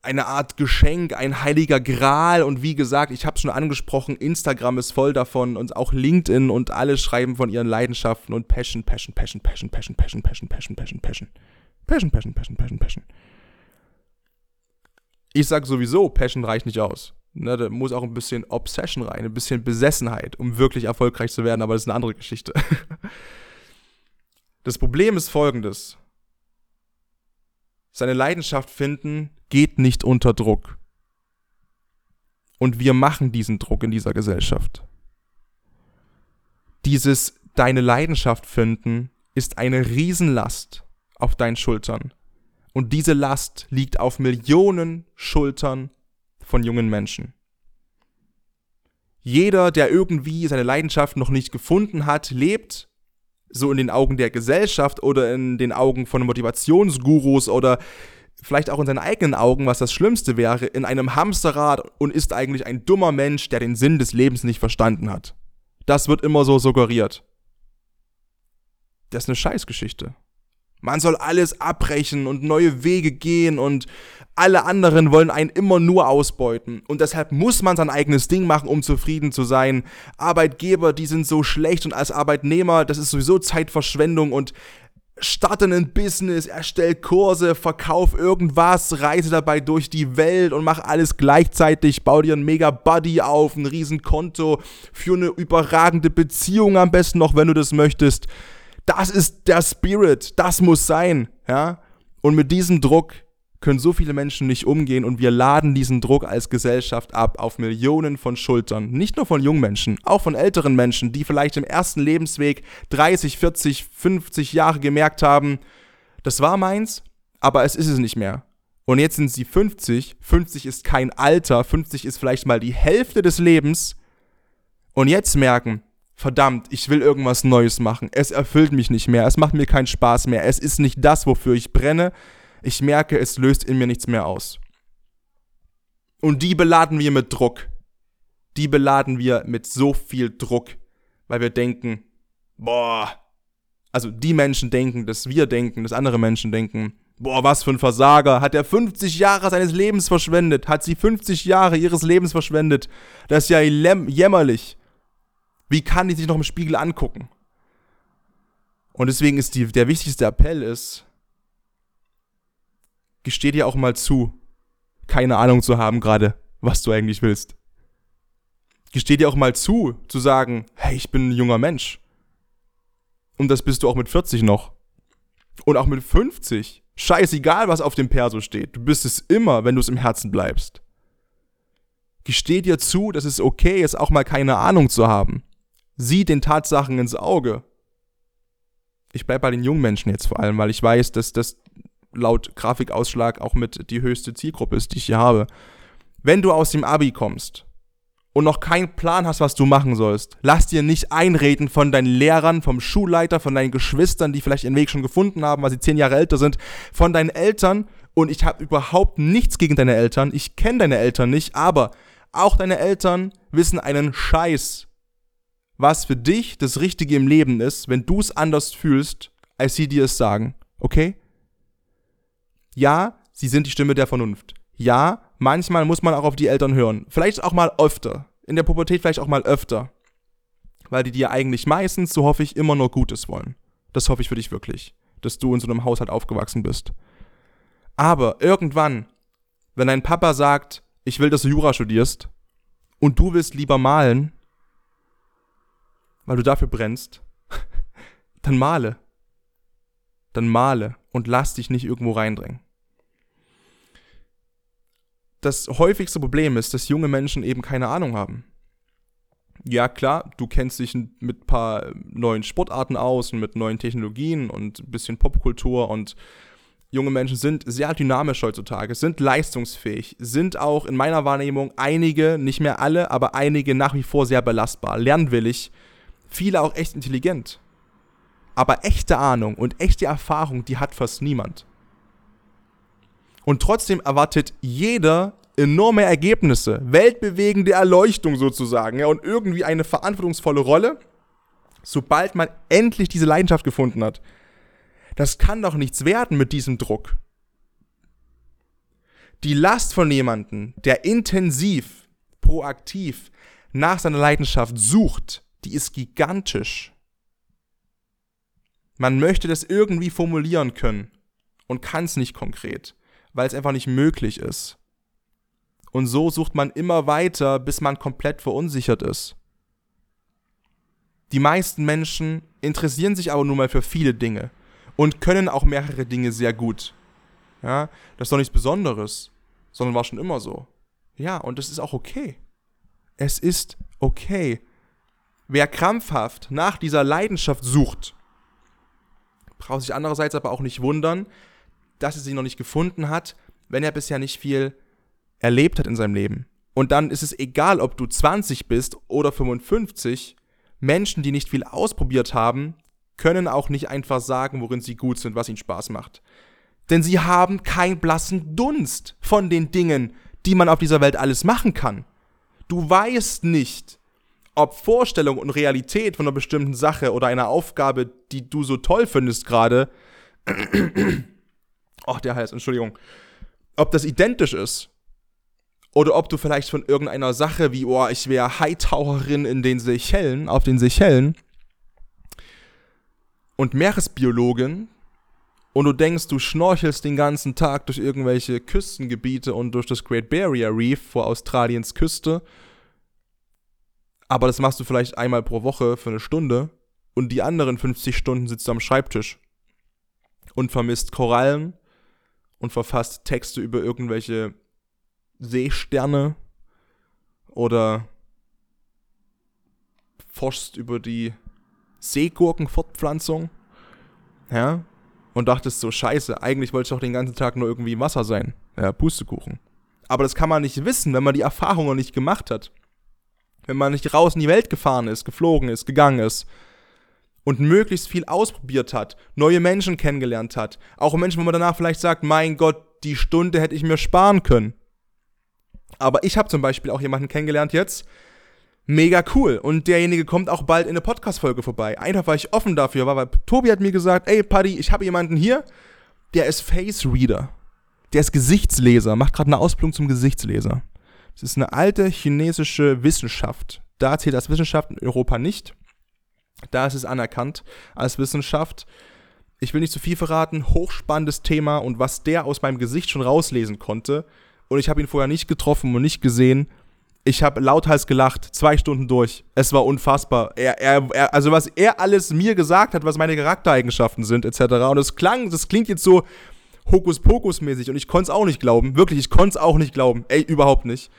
eine Art Geschenk, ein heiliger Gral und wie gesagt, ich habe es schon angesprochen, Instagram ist voll davon und auch LinkedIn und alle schreiben von ihren Leidenschaften und Passion, Passion, Passion, Passion, Passion, Passion, Passion, Passion, Passion, Passion. Passion, Passion, Passion, Passion, Passion. Ich sag sowieso, Passion reicht nicht aus. Ne, da muss auch ein bisschen Obsession rein, ein bisschen Besessenheit, um wirklich erfolgreich zu werden, aber das ist eine andere Geschichte. (laughs) Das Problem ist folgendes. Seine Leidenschaft finden geht nicht unter Druck. Und wir machen diesen Druck in dieser Gesellschaft. Dieses deine Leidenschaft finden ist eine Riesenlast auf deinen Schultern. Und diese Last liegt auf Millionen Schultern von jungen Menschen. Jeder, der irgendwie seine Leidenschaft noch nicht gefunden hat, lebt so in den Augen der Gesellschaft oder in den Augen von Motivationsgurus oder vielleicht auch in seinen eigenen Augen, was das Schlimmste wäre, in einem Hamsterrad und ist eigentlich ein dummer Mensch, der den Sinn des Lebens nicht verstanden hat. Das wird immer so suggeriert. Das ist eine Scheißgeschichte. Man soll alles abbrechen und neue Wege gehen und alle anderen wollen einen immer nur ausbeuten. Und deshalb muss man sein eigenes Ding machen, um zufrieden zu sein. Arbeitgeber, die sind so schlecht und als Arbeitnehmer, das ist sowieso Zeitverschwendung und starte ein Business, erstell Kurse, verkauf irgendwas, reise dabei durch die Welt und mach alles gleichzeitig, bau dir ein mega Buddy auf, ein Riesenkonto, für eine überragende Beziehung am besten noch, wenn du das möchtest. Das ist der Spirit, das muss sein, ja? Und mit diesem Druck können so viele Menschen nicht umgehen und wir laden diesen Druck als Gesellschaft ab auf Millionen von Schultern. Nicht nur von jungen Menschen, auch von älteren Menschen, die vielleicht im ersten Lebensweg 30, 40, 50 Jahre gemerkt haben, das war meins, aber es ist es nicht mehr. Und jetzt sind sie 50, 50 ist kein Alter, 50 ist vielleicht mal die Hälfte des Lebens. Und jetzt merken, verdammt, ich will irgendwas Neues machen. Es erfüllt mich nicht mehr, es macht mir keinen Spaß mehr, es ist nicht das, wofür ich brenne ich merke, es löst in mir nichts mehr aus. Und die beladen wir mit Druck. Die beladen wir mit so viel Druck, weil wir denken, boah, also die Menschen denken, dass wir denken, dass andere Menschen denken, boah, was für ein Versager, hat er 50 Jahre seines Lebens verschwendet, hat sie 50 Jahre ihres Lebens verschwendet, das ist ja jämmerlich. Wie kann die sich noch im Spiegel angucken? Und deswegen ist die, der wichtigste Appell ist, gesteh dir auch mal zu, keine Ahnung zu haben gerade, was du eigentlich willst. Gesteh dir auch mal zu, zu sagen, hey, ich bin ein junger Mensch. Und das bist du auch mit 40 noch. Und auch mit 50. Scheißegal, was auf dem Perso steht. Du bist es immer, wenn du es im Herzen bleibst. Gesteh dir zu, dass es okay ist, auch mal keine Ahnung zu haben. Sieh den Tatsachen ins Auge. Ich bleib bei den jungen Menschen jetzt vor allem, weil ich weiß, dass das laut Grafikausschlag auch mit die höchste Zielgruppe ist, die ich hier habe. Wenn du aus dem Abi kommst und noch keinen Plan hast, was du machen sollst, lass dir nicht einreden von deinen Lehrern, vom Schulleiter, von deinen Geschwistern, die vielleicht ihren Weg schon gefunden haben, weil sie zehn Jahre älter sind, von deinen Eltern. Und ich habe überhaupt nichts gegen deine Eltern. Ich kenne deine Eltern nicht, aber auch deine Eltern wissen einen Scheiß, was für dich das Richtige im Leben ist, wenn du es anders fühlst, als sie dir es sagen. Okay? ja, sie sind die Stimme der Vernunft. Ja, manchmal muss man auch auf die Eltern hören. Vielleicht auch mal öfter. In der Pubertät vielleicht auch mal öfter. Weil die dir eigentlich meistens, so hoffe ich, immer nur Gutes wollen. Das hoffe ich für dich wirklich, dass du in so einem Haushalt aufgewachsen bist. Aber irgendwann, wenn dein Papa sagt, ich will, dass du Jura studierst, und du willst lieber malen, weil du dafür brennst, (laughs) dann male. Dann male und lass dich nicht irgendwo reindrängen das häufigste Problem ist, dass junge Menschen eben keine Ahnung haben. Ja, klar, du kennst dich mit ein paar neuen Sportarten aus und mit neuen Technologien und ein bisschen Popkultur und junge Menschen sind sehr dynamisch heutzutage, sind leistungsfähig, sind auch in meiner Wahrnehmung einige, nicht mehr alle, aber einige nach wie vor sehr belastbar, lernwillig, viele auch echt intelligent. Aber echte Ahnung und echte Erfahrung, die hat fast niemand. Und trotzdem erwartet jeder enorme Ergebnisse, weltbewegende Erleuchtung sozusagen, ja, und irgendwie eine verantwortungsvolle Rolle, sobald man endlich diese Leidenschaft gefunden hat. Das kann doch nichts werden mit diesem Druck. Die Last von jemandem, der intensiv, proaktiv nach seiner Leidenschaft sucht, die ist gigantisch. Man möchte das irgendwie formulieren können und kann es nicht konkret weil es einfach nicht möglich ist. Und so sucht man immer weiter, bis man komplett verunsichert ist. Die meisten Menschen interessieren sich aber nun mal für viele Dinge und können auch mehrere Dinge sehr gut. Ja, das ist doch nichts Besonderes, sondern war schon immer so. Ja, und das ist auch okay. Es ist okay. Wer krampfhaft nach dieser Leidenschaft sucht, braucht sich andererseits aber auch nicht wundern, dass er sie noch nicht gefunden hat, wenn er bisher nicht viel erlebt hat in seinem Leben. Und dann ist es egal, ob du 20 bist oder 55. Menschen, die nicht viel ausprobiert haben, können auch nicht einfach sagen, worin sie gut sind, was ihnen Spaß macht. Denn sie haben keinen blassen Dunst von den Dingen, die man auf dieser Welt alles machen kann. Du weißt nicht, ob Vorstellung und Realität von einer bestimmten Sache oder einer Aufgabe, die du so toll findest gerade, (clears throat) Ach, der Hals, Entschuldigung. Ob das identisch ist oder ob du vielleicht von irgendeiner Sache wie, oh, ich wäre Hightaucherin in den Seychellen, auf den Seychellen und Meeresbiologin und du denkst, du schnorchelst den ganzen Tag durch irgendwelche Küstengebiete und durch das Great Barrier Reef vor Australiens Küste, aber das machst du vielleicht einmal pro Woche für eine Stunde und die anderen 50 Stunden sitzt du am Schreibtisch und vermisst Korallen und verfasst Texte über irgendwelche Seesterne oder forschst über die Seegurkenfortpflanzung. Ja, und dachtest so, scheiße, eigentlich wollte ich doch den ganzen Tag nur irgendwie Wasser sein. Ja, Pustekuchen. Aber das kann man nicht wissen, wenn man die Erfahrung noch nicht gemacht hat. Wenn man nicht raus in die Welt gefahren ist, geflogen ist, gegangen ist und möglichst viel ausprobiert hat, neue Menschen kennengelernt hat. Auch Menschen, wo man danach vielleicht sagt, mein Gott, die Stunde hätte ich mir sparen können. Aber ich habe zum Beispiel auch jemanden kennengelernt jetzt, mega cool. Und derjenige kommt auch bald in eine Podcast-Folge vorbei. Einfach, weil ich offen dafür war, weil Tobi hat mir gesagt, ey Paddy, ich habe jemanden hier, der ist Face Reader. Der ist Gesichtsleser, macht gerade eine Ausbildung zum Gesichtsleser. Das ist eine alte chinesische Wissenschaft. Da zählt das Wissenschaft in Europa nicht. Da ist es anerkannt als Wissenschaft. Ich will nicht zu viel verraten, hochspannendes Thema und was der aus meinem Gesicht schon rauslesen konnte. Und ich habe ihn vorher nicht getroffen und nicht gesehen. Ich habe lauthals gelacht, zwei Stunden durch. Es war unfassbar. Er, er, er, also was er alles mir gesagt hat, was meine Charaktereigenschaften sind, etc. Und es klang, das klingt jetzt so Hokuspokus-mäßig und ich konnte es auch nicht glauben. Wirklich, ich konnte es auch nicht glauben. Ey, überhaupt nicht.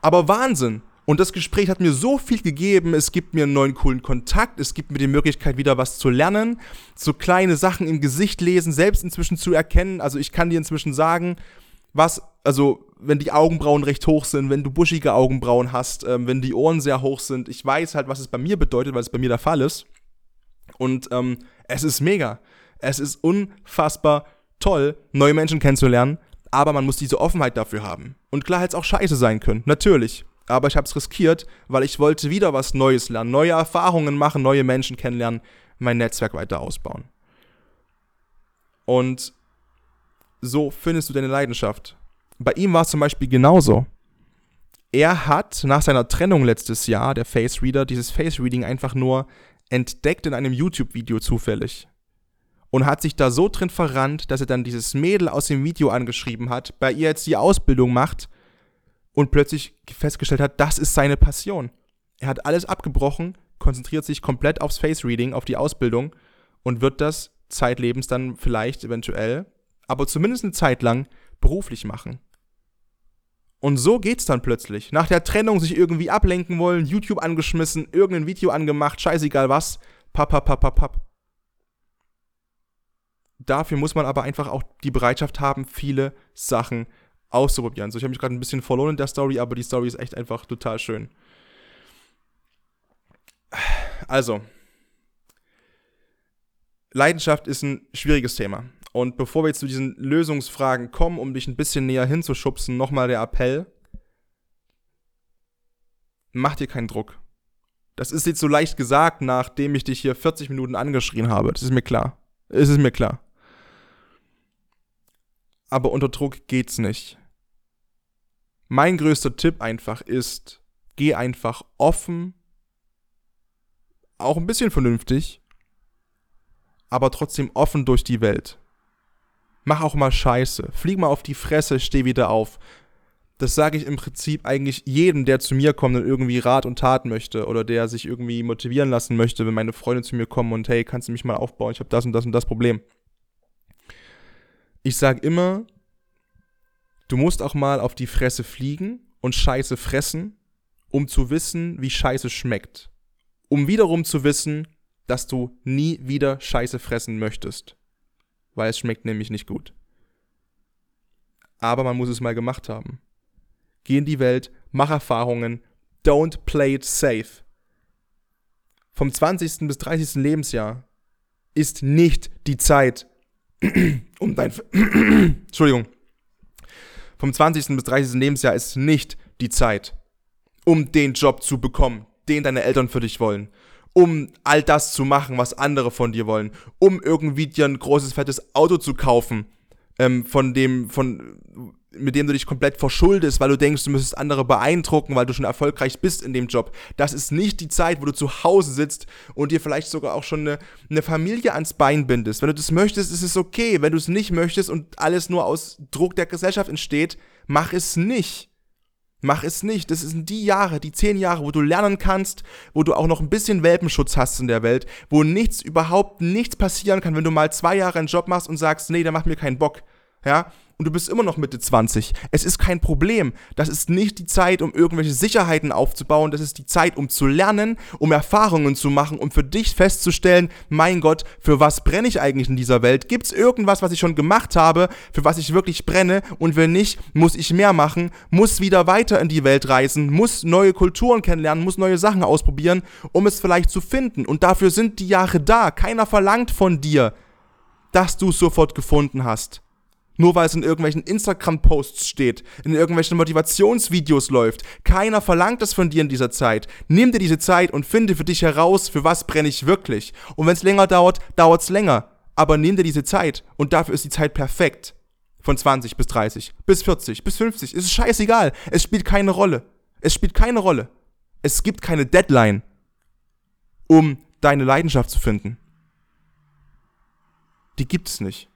Aber Wahnsinn. Und das Gespräch hat mir so viel gegeben. Es gibt mir einen neuen coolen Kontakt. Es gibt mir die Möglichkeit, wieder was zu lernen. So kleine Sachen im Gesicht lesen, selbst inzwischen zu erkennen. Also ich kann dir inzwischen sagen, was, also wenn die Augenbrauen recht hoch sind, wenn du buschige Augenbrauen hast, ähm, wenn die Ohren sehr hoch sind. Ich weiß halt, was es bei mir bedeutet, weil es bei mir der Fall ist. Und ähm, es ist mega. Es ist unfassbar toll, neue Menschen kennenzulernen, aber man muss diese Offenheit dafür haben. Und klar hätte es auch scheiße sein können, natürlich. Aber ich habe es riskiert, weil ich wollte wieder was Neues lernen, neue Erfahrungen machen, neue Menschen kennenlernen, mein Netzwerk weiter ausbauen. Und so findest du deine Leidenschaft. Bei ihm war es zum Beispiel genauso. Er hat nach seiner Trennung letztes Jahr, der Face Reader, dieses Face Reading einfach nur entdeckt in einem YouTube-Video zufällig. Und hat sich da so drin verrannt, dass er dann dieses Mädel aus dem Video angeschrieben hat, bei ihr jetzt die Ausbildung macht und plötzlich festgestellt hat, das ist seine Passion. Er hat alles abgebrochen, konzentriert sich komplett aufs Face Reading, auf die Ausbildung und wird das zeitlebens dann vielleicht eventuell, aber zumindest eine Zeit lang beruflich machen. Und so geht's dann plötzlich. Nach der Trennung sich irgendwie ablenken wollen, YouTube angeschmissen, irgendein Video angemacht, scheißegal was. Papp, papp, papp, papp, papp. Dafür muss man aber einfach auch die Bereitschaft haben, viele Sachen auszuprobieren. So, ich habe mich gerade ein bisschen verloren in der Story, aber die Story ist echt einfach total schön. Also, Leidenschaft ist ein schwieriges Thema. Und bevor wir jetzt zu diesen Lösungsfragen kommen, um dich ein bisschen näher hinzuschubsen, nochmal der Appell. Mach dir keinen Druck. Das ist jetzt so leicht gesagt, nachdem ich dich hier 40 Minuten angeschrien habe. Das ist mir klar. Es ist mir klar. Aber unter Druck geht's nicht. Mein größter Tipp einfach ist, geh einfach offen, auch ein bisschen vernünftig, aber trotzdem offen durch die Welt. Mach auch mal Scheiße. Flieg mal auf die Fresse, steh wieder auf. Das sage ich im Prinzip eigentlich jedem, der zu mir kommt und irgendwie Rat und Tat möchte oder der sich irgendwie motivieren lassen möchte, wenn meine Freunde zu mir kommen und hey, kannst du mich mal aufbauen? Ich habe das und das und das Problem. Ich sage immer, du musst auch mal auf die Fresse fliegen und Scheiße fressen, um zu wissen, wie Scheiße schmeckt. Um wiederum zu wissen, dass du nie wieder Scheiße fressen möchtest weil es schmeckt nämlich nicht gut. Aber man muss es mal gemacht haben. Geh in die Welt, mach Erfahrungen, don't play it safe. Vom 20. bis 30. Lebensjahr ist nicht die Zeit, (clears throat) um dein. (clears throat) Entschuldigung. Vom 20. bis 30. Lebensjahr ist nicht die Zeit, um den Job zu bekommen, den deine Eltern für dich wollen, um all das zu machen, was andere von dir wollen, um irgendwie dir ein großes, fettes Auto zu kaufen, ähm, von dem, von, mit dem du dich komplett verschuldest, weil du denkst, du müsstest andere beeindrucken, weil du schon erfolgreich bist in dem Job. Das ist nicht die Zeit, wo du zu Hause sitzt und dir vielleicht sogar auch schon eine, eine Familie ans Bein bindest. Wenn du das möchtest, ist es okay. Wenn du es nicht möchtest und alles nur aus Druck der Gesellschaft entsteht, mach es nicht. Mach es nicht. Das sind die Jahre, die zehn Jahre, wo du lernen kannst, wo du auch noch ein bisschen Welpenschutz hast in der Welt, wo nichts, überhaupt nichts passieren kann, wenn du mal zwei Jahre einen Job machst und sagst, nee, der macht mir keinen Bock. Ja, und du bist immer noch Mitte 20. Es ist kein Problem. Das ist nicht die Zeit, um irgendwelche Sicherheiten aufzubauen. Das ist die Zeit, um zu lernen, um Erfahrungen zu machen, um für dich festzustellen, mein Gott, für was brenne ich eigentlich in dieser Welt? Gibt es irgendwas, was ich schon gemacht habe, für was ich wirklich brenne? Und wenn nicht, muss ich mehr machen, muss wieder weiter in die Welt reisen, muss neue Kulturen kennenlernen, muss neue Sachen ausprobieren, um es vielleicht zu finden. Und dafür sind die Jahre da. Keiner verlangt von dir, dass du es sofort gefunden hast. Nur weil es in irgendwelchen Instagram-Posts steht, in irgendwelchen Motivationsvideos läuft. Keiner verlangt das von dir in dieser Zeit. Nimm dir diese Zeit und finde für dich heraus, für was brenne ich wirklich. Und wenn es länger dauert, dauert es länger. Aber nimm dir diese Zeit und dafür ist die Zeit perfekt. Von 20 bis 30, bis 40, bis 50. Es ist scheißegal. Es spielt keine Rolle. Es spielt keine Rolle. Es gibt keine Deadline, um deine Leidenschaft zu finden. Die gibt es nicht.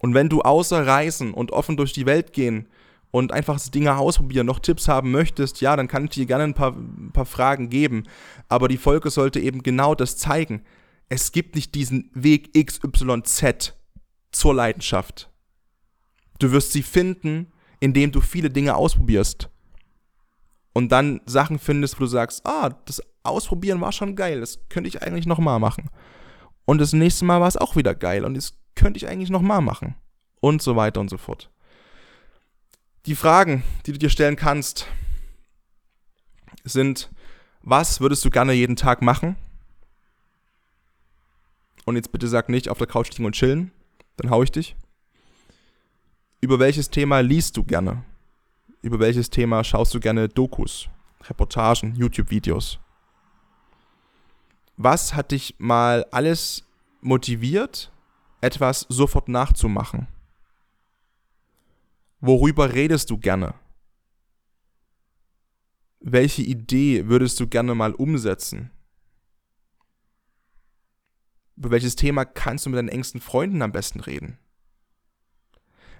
Und wenn du außer Reisen und offen durch die Welt gehen und einfach Dinge ausprobieren, noch Tipps haben möchtest, ja, dann kann ich dir gerne ein paar, ein paar Fragen geben. Aber die Folge sollte eben genau das zeigen. Es gibt nicht diesen Weg XYZ zur Leidenschaft. Du wirst sie finden, indem du viele Dinge ausprobierst. Und dann Sachen findest, wo du sagst, ah, das Ausprobieren war schon geil, das könnte ich eigentlich nochmal machen. Und das nächste Mal war es auch wieder geil und das könnte ich eigentlich nochmal machen. Und so weiter und so fort. Die Fragen, die du dir stellen kannst, sind, was würdest du gerne jeden Tag machen? Und jetzt bitte sag nicht auf der Couch liegen und chillen, dann hau ich dich. Über welches Thema liest du gerne? Über welches Thema schaust du gerne Dokus, Reportagen, YouTube-Videos? Was hat dich mal alles motiviert, etwas sofort nachzumachen? Worüber redest du gerne? Welche Idee würdest du gerne mal umsetzen? Über welches Thema kannst du mit deinen engsten Freunden am besten reden?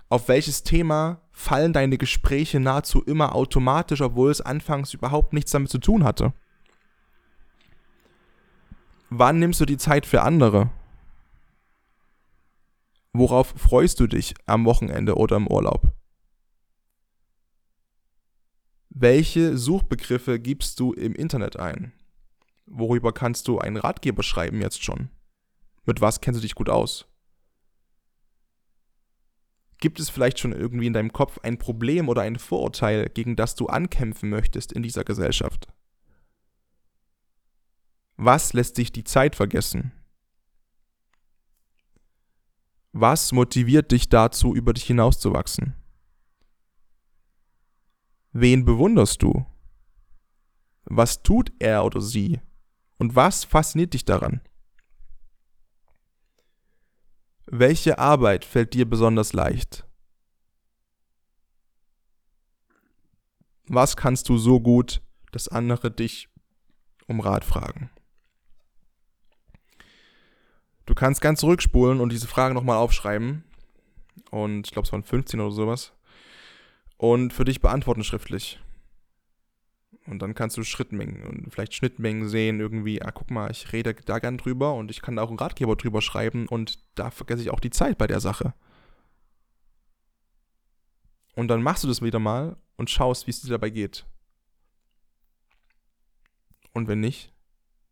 Auf welches Thema fallen deine Gespräche nahezu immer automatisch, obwohl es anfangs überhaupt nichts damit zu tun hatte? Wann nimmst du die Zeit für andere? Worauf freust du dich am Wochenende oder im Urlaub? Welche Suchbegriffe gibst du im Internet ein? Worüber kannst du einen Ratgeber schreiben jetzt schon? Mit was kennst du dich gut aus? Gibt es vielleicht schon irgendwie in deinem Kopf ein Problem oder ein Vorurteil, gegen das du ankämpfen möchtest in dieser Gesellschaft? Was lässt dich die Zeit vergessen? Was motiviert dich dazu, über dich hinauszuwachsen? Wen bewunderst du? Was tut er oder sie? Und was fasziniert dich daran? Welche Arbeit fällt dir besonders leicht? Was kannst du so gut, dass andere dich um Rat fragen? Du kannst ganz zurückspulen und diese Frage nochmal aufschreiben. Und ich glaube, es waren 15 oder sowas. Und für dich beantworten schriftlich. Und dann kannst du Schrittmengen und vielleicht Schnittmengen sehen, irgendwie, ah, guck mal, ich rede da gern drüber und ich kann da auch einen Ratgeber drüber schreiben und da vergesse ich auch die Zeit bei der Sache. Und dann machst du das wieder mal und schaust, wie es dir dabei geht. Und wenn nicht,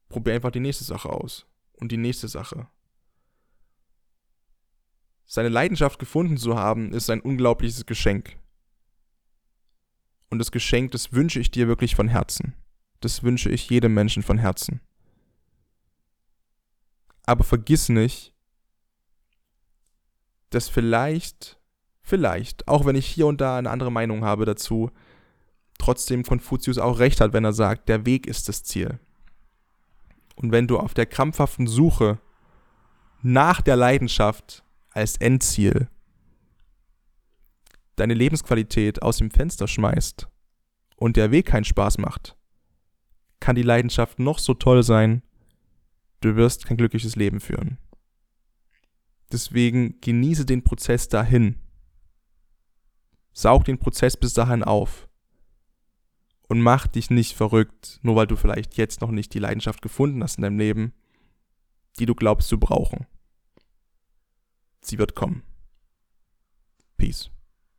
probier einfach die nächste Sache aus. Und die nächste Sache. Seine Leidenschaft gefunden zu haben, ist ein unglaubliches Geschenk. Und das Geschenk, das wünsche ich dir wirklich von Herzen. Das wünsche ich jedem Menschen von Herzen. Aber vergiss nicht, dass vielleicht, vielleicht, auch wenn ich hier und da eine andere Meinung habe dazu, trotzdem Konfuzius auch recht hat, wenn er sagt, der Weg ist das Ziel. Und wenn du auf der krampfhaften Suche nach der Leidenschaft als Endziel deine Lebensqualität aus dem Fenster schmeißt und der Weg keinen Spaß macht, kann die Leidenschaft noch so toll sein, du wirst kein glückliches Leben führen. Deswegen genieße den Prozess dahin. Saug den Prozess bis dahin auf. Und mach dich nicht verrückt, nur weil du vielleicht jetzt noch nicht die Leidenschaft gefunden hast in deinem Leben, die du glaubst zu brauchen. Sie wird kommen. Peace.